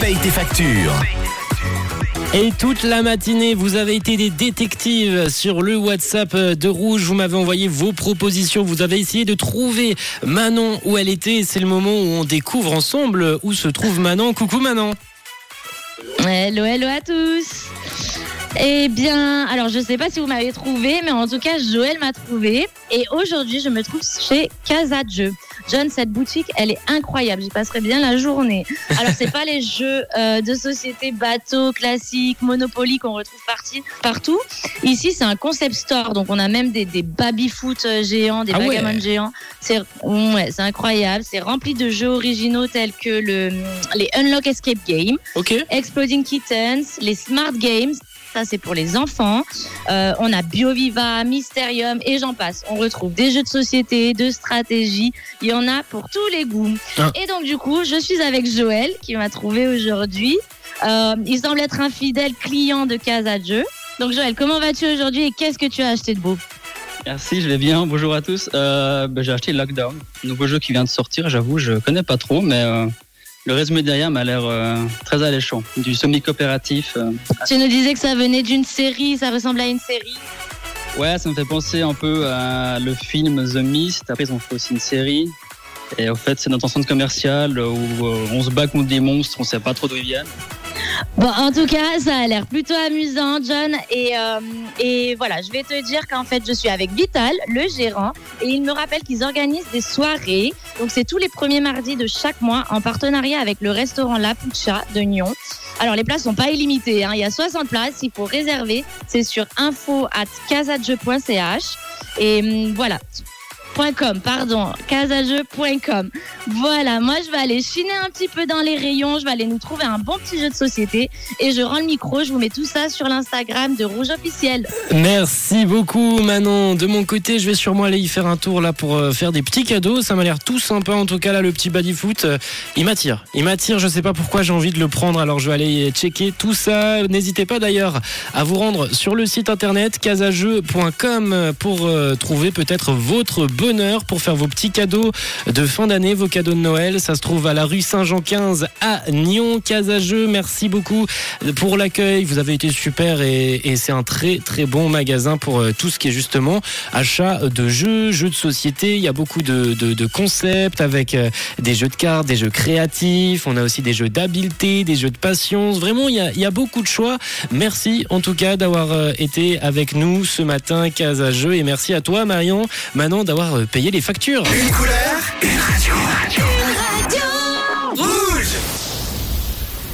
paye tes factures. Et toute la matinée, vous avez été des détectives sur le WhatsApp de Rouge. Vous m'avez envoyé vos propositions. Vous avez essayé de trouver Manon où elle était. C'est le moment où on découvre ensemble où se trouve Manon. Coucou Manon. Hello, hello à tous. Eh bien, alors je sais pas si vous m'avez trouvé, mais en tout cas, Joël m'a trouvé. Et aujourd'hui, je me trouve chez Casa de Jeux. John, cette boutique, elle est incroyable. J'y passerai bien la journée. Alors, c'est pas les jeux euh, de société bateau classiques, Monopoly qu'on retrouve parti, partout. Ici, c'est un concept store. Donc, on a même des, des baby-foot euh, géants, des Ah ouais. géants. C'est ouais, incroyable. C'est rempli de jeux originaux tels que le, les Unlock Escape Game. Ok. Exploding Kittens, les Smart Games. Ça, c'est pour les enfants. Euh, on a BioViva, Mysterium et j'en passe. On retrouve des jeux de société, de stratégie. Il y en a pour tous les goûts. Ah. Et donc, du coup, je suis avec Joël qui m'a trouvé aujourd'hui. Euh, il semble être un fidèle client de Casa de Jeux. Donc, Joël, comment vas-tu aujourd'hui et qu'est-ce que tu as acheté de beau? Merci, je vais bien. Bonjour à tous. Euh, ben, j'ai acheté Lockdown, un nouveau jeu qui vient de sortir. J'avoue, je connais pas trop, mais euh, le résumé derrière m'a l'air euh, très alléchant. Du semi-coopératif. euh. Tu nous disais que ça venait d'une série, ça ressemble à une série. Ouais, ça me fait penser un peu à le film The Mist. Après, ils ont fait aussi une série. Et au fait, c'est notre enceinte commerciale où euh, on se bat contre des monstres, on sait pas trop d'où ils viennent. Bon, en tout cas, ça a l'air plutôt amusant, John. Et, euh, et voilà, je vais te dire qu'en fait, je suis avec Vital, le gérant, et il me rappelle qu'ils organisent des soirées. Donc, c'est tous les premiers mardis de chaque mois en partenariat avec le restaurant La Puccia de Nyon. Alors, les places sont pas illimitées. hein. Il y a 60 places. Il faut réserver. C'est sur info at casadejeu.ch. Et hum, voilà. .com, pardon, casajeu.com. Voilà, moi je vais aller chiner un petit peu dans les rayons, je vais aller nous trouver un bon petit jeu de société et je rends le micro, je vous mets tout ça sur l'Instagram de Rouge Officiel. Merci beaucoup Manon. De mon côté, je vais sûrement aller y faire un tour là pour euh, faire des petits cadeaux. Ça m'a l'air tout sympa en tout cas là le petit body foot. euh, il m'attire. Il m'attire. Je sais pas pourquoi j'ai envie de le prendre. Alors je vais aller checker tout ça. N'hésitez pas d'ailleurs à vous rendre sur le site internet casajeu.com pour euh, trouver peut-être votre pour faire vos petits cadeaux de fin d'année, vos cadeaux de Noël. Ça se trouve à la rue Saint-Jean 15 à Nyon. Casajeu, merci beaucoup pour l'accueil. Vous avez été super et, c'est un très très bon magasin pour euh, tout ce qui est justement achat de jeux, jeux de société. Il y a beaucoup de, concepts avec euh, des jeux de cartes, des jeux créatifs. On a aussi des jeux d'habileté, des jeux de patience. Vraiment, il y a, beaucoup de choix. Merci en tout cas d'avoir euh, été avec nous ce matin, Casa Jeux. Et merci à toi, Marion, Manon, d'avoir payé les factures. Une couleur, une radio.